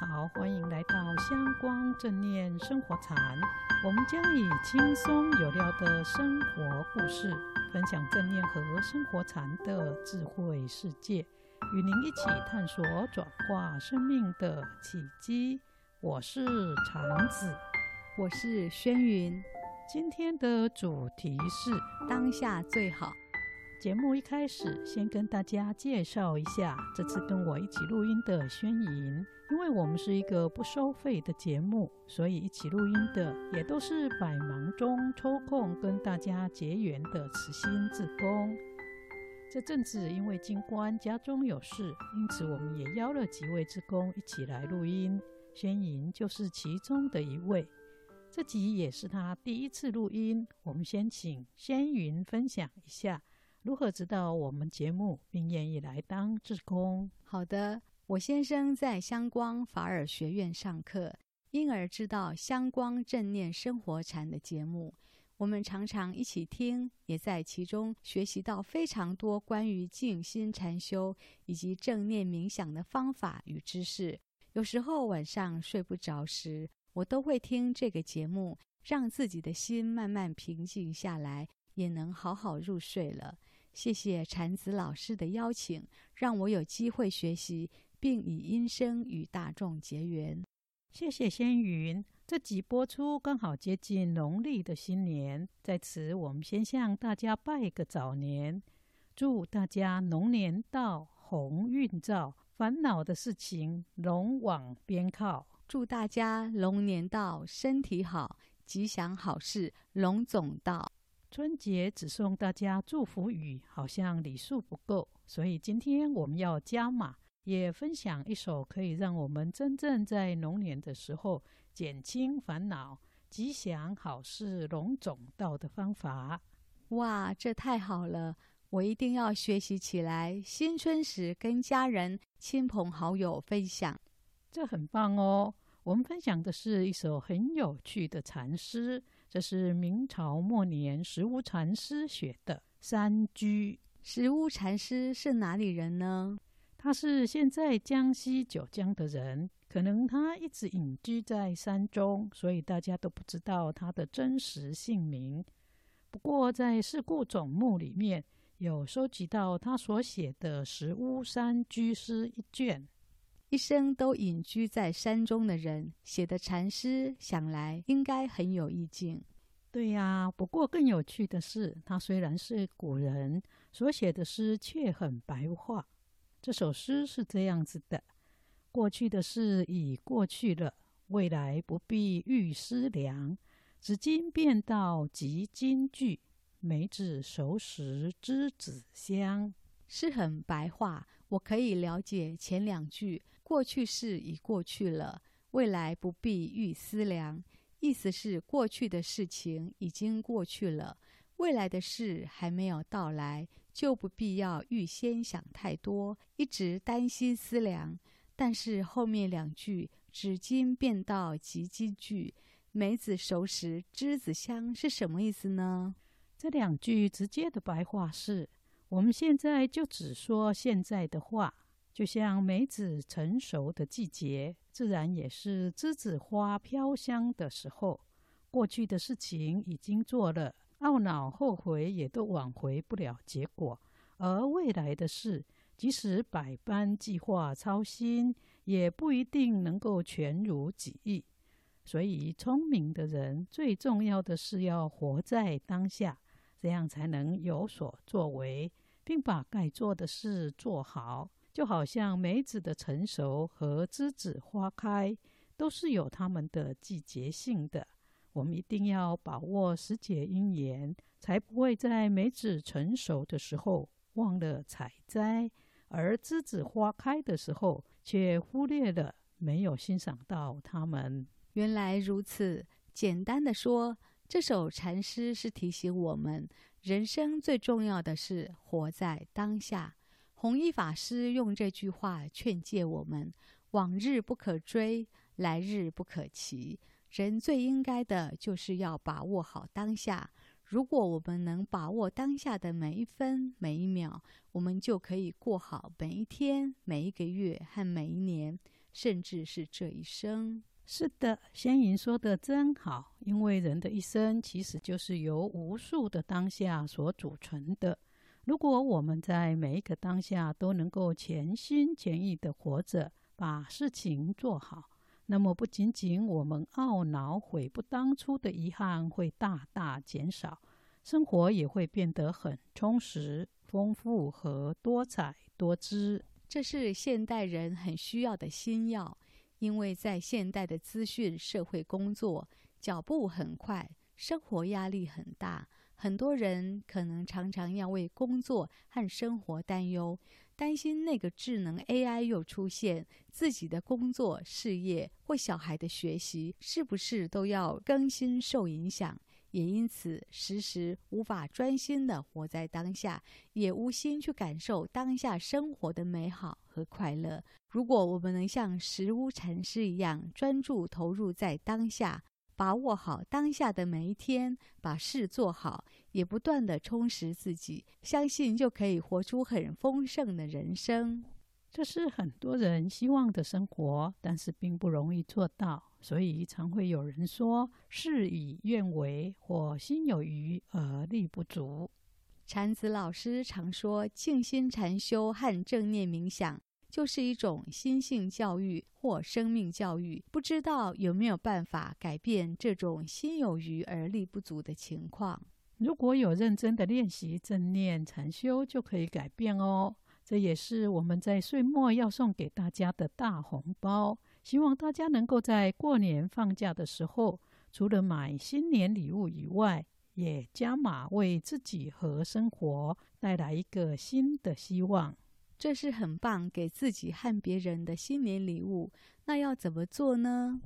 好，欢迎来到香光正念生活禅。我们将以轻松有料的生活故事，分享正念和生活禅的智慧世界，与您一起探索转化生命的契机。我是禅子，我是轩云。今天的主题是当下最好。节目一开始，先跟大家介绍一下这次跟我一起录音的宣莹。因为我们是一个不收费的节目，所以一起录音的也都是百忙中抽空跟大家结缘的慈心志工。这阵子因为金官家中有事，因此我们也邀了几位志工一起来录音。宣莹就是其中的一位。这集也是他第一次录音，我们先请轩莹分享一下。如何知道我们节目，并愿意来当志工？好的，我先生在香光法尔学院上课，因而知道香光正念生活禅的节目。我们常常一起听，也在其中学习到非常多关于静心禅修以及正念冥想的方法与知识。有时候晚上睡不着时，我都会听这个节目，让自己的心慢慢平静下来，也能好好入睡了。谢谢禅子老师的邀请，让我有机会学习，并以音声与大众结缘。谢谢仙云。这集播出刚好接近农历的新年，在此我们先向大家拜个早年，祝大家龙年到，鸿运照，烦恼的事情龙往边靠。祝大家龙年到，身体好，吉祥好事龙总到。春节只送大家祝福语，好像礼数不够，所以今天我们要加码，也分享一首可以让我们真正在龙年的时候减轻烦恼、吉祥好事龙种到的方法。哇，这太好了！我一定要学习起来。新春时跟家人、亲朋好友分享，这很棒哦。我们分享的是一首很有趣的禅诗。这是明朝末年石屋禅师写的《山居》。石屋禅师是哪里人呢？他是现在江西九江的人，可能他一直隐居在山中，所以大家都不知道他的真实姓名。不过在《四库总目》里面有收集到他所写的《石屋山居诗》一卷。一生都隐居在山中的人写的禅诗，想来应该很有意境。对呀，不过更有趣的是，他虽然是古人，所写的诗却很白话。这首诗是这样子的：过去的事已过去了，未来不必预思量。只今便道即今句，梅子熟时知子香。诗很白话，我可以了解前两句。过去事已过去了，未来不必欲思量。意思是过去的事情已经过去了，未来的事还没有到来，就不必要预先想太多，一直担心思量。但是后面两句“只今变道即今句，梅子熟时栀子香”是什么意思呢？这两句直接的白话是：我们现在就只说现在的话。就像梅子成熟的季节，自然也是栀子花飘香的时候。过去的事情已经做了，懊恼后悔也都挽回不了结果。而未来的事，即使百般计划操心，也不一定能够全如己意。所以，聪明的人最重要的是要活在当下，这样才能有所作为，并把该做的事做好。就好像梅子的成熟和栀子花开，都是有它们的季节性的。我们一定要把握时节因缘，才不会在梅子成熟的时候忘了采摘，而栀子花开的时候却忽略了，没有欣赏到它们。原来如此，简单的说，这首禅诗是提醒我们，人生最重要的是活在当下。弘一法师用这句话劝诫我们：往日不可追，来日不可期。人最应该的就是要把握好当下。如果我们能把握当下的每一分每一秒，我们就可以过好每一天、每一个月和每一年。甚至是这一生。是的，仙云说的真好，因为人的一生其实就是由无数的当下所组成的。如果我们在每一个当下都能够全心全意的活着，把事情做好，那么不仅仅我们懊恼悔不当初的遗憾会大大减少，生活也会变得很充实、丰富和多彩多姿。这是现代人很需要的新药，因为在现代的资讯社会工作，脚步很快，生活压力很大。很多人可能常常要为工作和生活担忧，担心那个智能 AI 又出现，自己的工作、事业或小孩的学习是不是都要更新受影响？也因此时时无法专心的活在当下，也无心去感受当下生活的美好和快乐。如果我们能像石屋禅师一样专注投入在当下，把握好当下的每一天，把事做好，也不断的充实自己，相信就可以活出很丰盛的人生。这是很多人希望的生活，但是并不容易做到，所以常会有人说事与愿违，或心有余而力不足。禅子老师常说，静心禅修和正念冥想。就是一种心性教育或生命教育，不知道有没有办法改变这种心有余而力不足的情况。如果有认真的练习正念禅修，就可以改变哦。这也是我们在岁末要送给大家的大红包。希望大家能够在过年放假的时候，除了买新年礼物以外，也加码为自己和生活带来一个新的希望。这是很棒，给自己和别人的新年礼物。那要怎么做呢？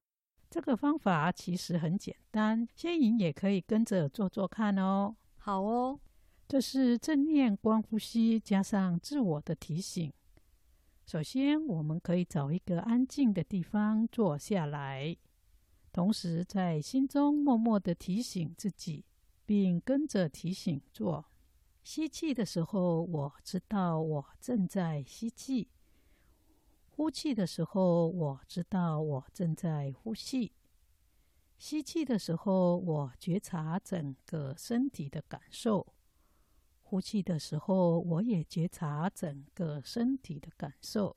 这个方法其实很简单，仙颖也可以跟着做做看哦。好哦，这是正念观呼吸加上自我的提醒。首先，我们可以找一个安静的地方坐下来，同时在心中默默的提醒自己，并跟着提醒做。吸气的时候，我知道我正在吸气；呼气的时候，我知道我正在呼气。吸气的时候，我觉察整个身体的感受；呼气的时候，我也觉察整个身体的感受。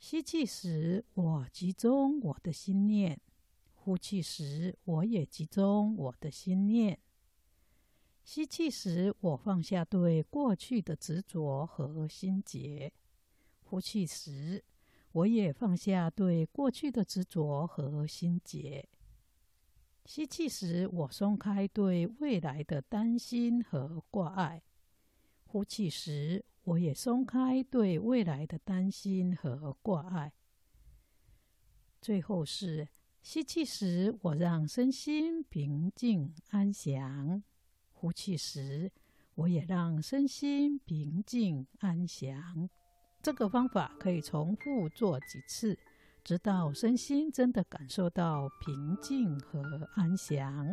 吸气时，我集中我的心念；呼气时，我也集中我的心念。吸气时，我放下对过去的执着和心结；呼气时，我也放下对过去的执着和心结。吸气时，我松开对未来的担心和挂碍；呼气时，我也松开对未来的担心和挂碍。最后是吸气时，我让身心平静安详。呼气时，我也让身心平静安详。这个方法可以重复做几次，直到身心真的感受到平静和安详。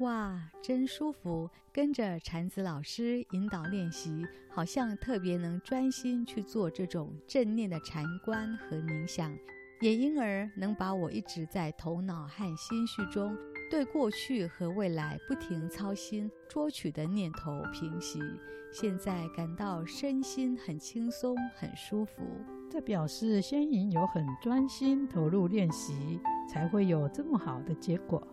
哇，真舒服！跟着禅子老师引导练习，好像特别能专心去做这种正念的禅观和冥想，也因而能把我一直在头脑和心绪中。对过去和未来不停操心、捉取的念头平息，现在感到身心很轻松、很舒服。这表示仙云有很专心投入练习，才会有这么好的结果。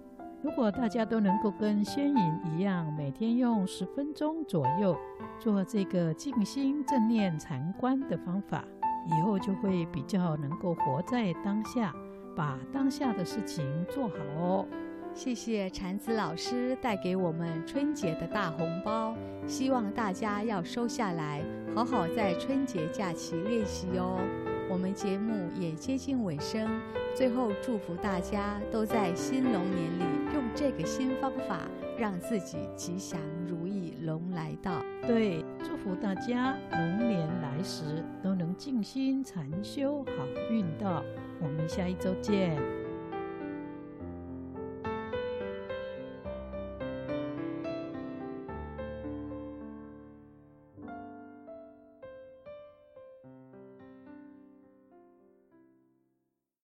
如果大家都能够跟仙云一样，每天用十分钟左右做这个静心正念禅观的方法，以后就会比较能够活在当下，把当下的事情做好哦。谢谢禅子老师带给我们春节的大红包，希望大家要收下来，好好在春节假期练习哟。我们节目也接近尾声，最后祝福大家都在新龙年里用这个新方法，让自己吉祥如意，龙来到。对，祝福大家龙年来时都能静心禅修，好运到。我们下一周见。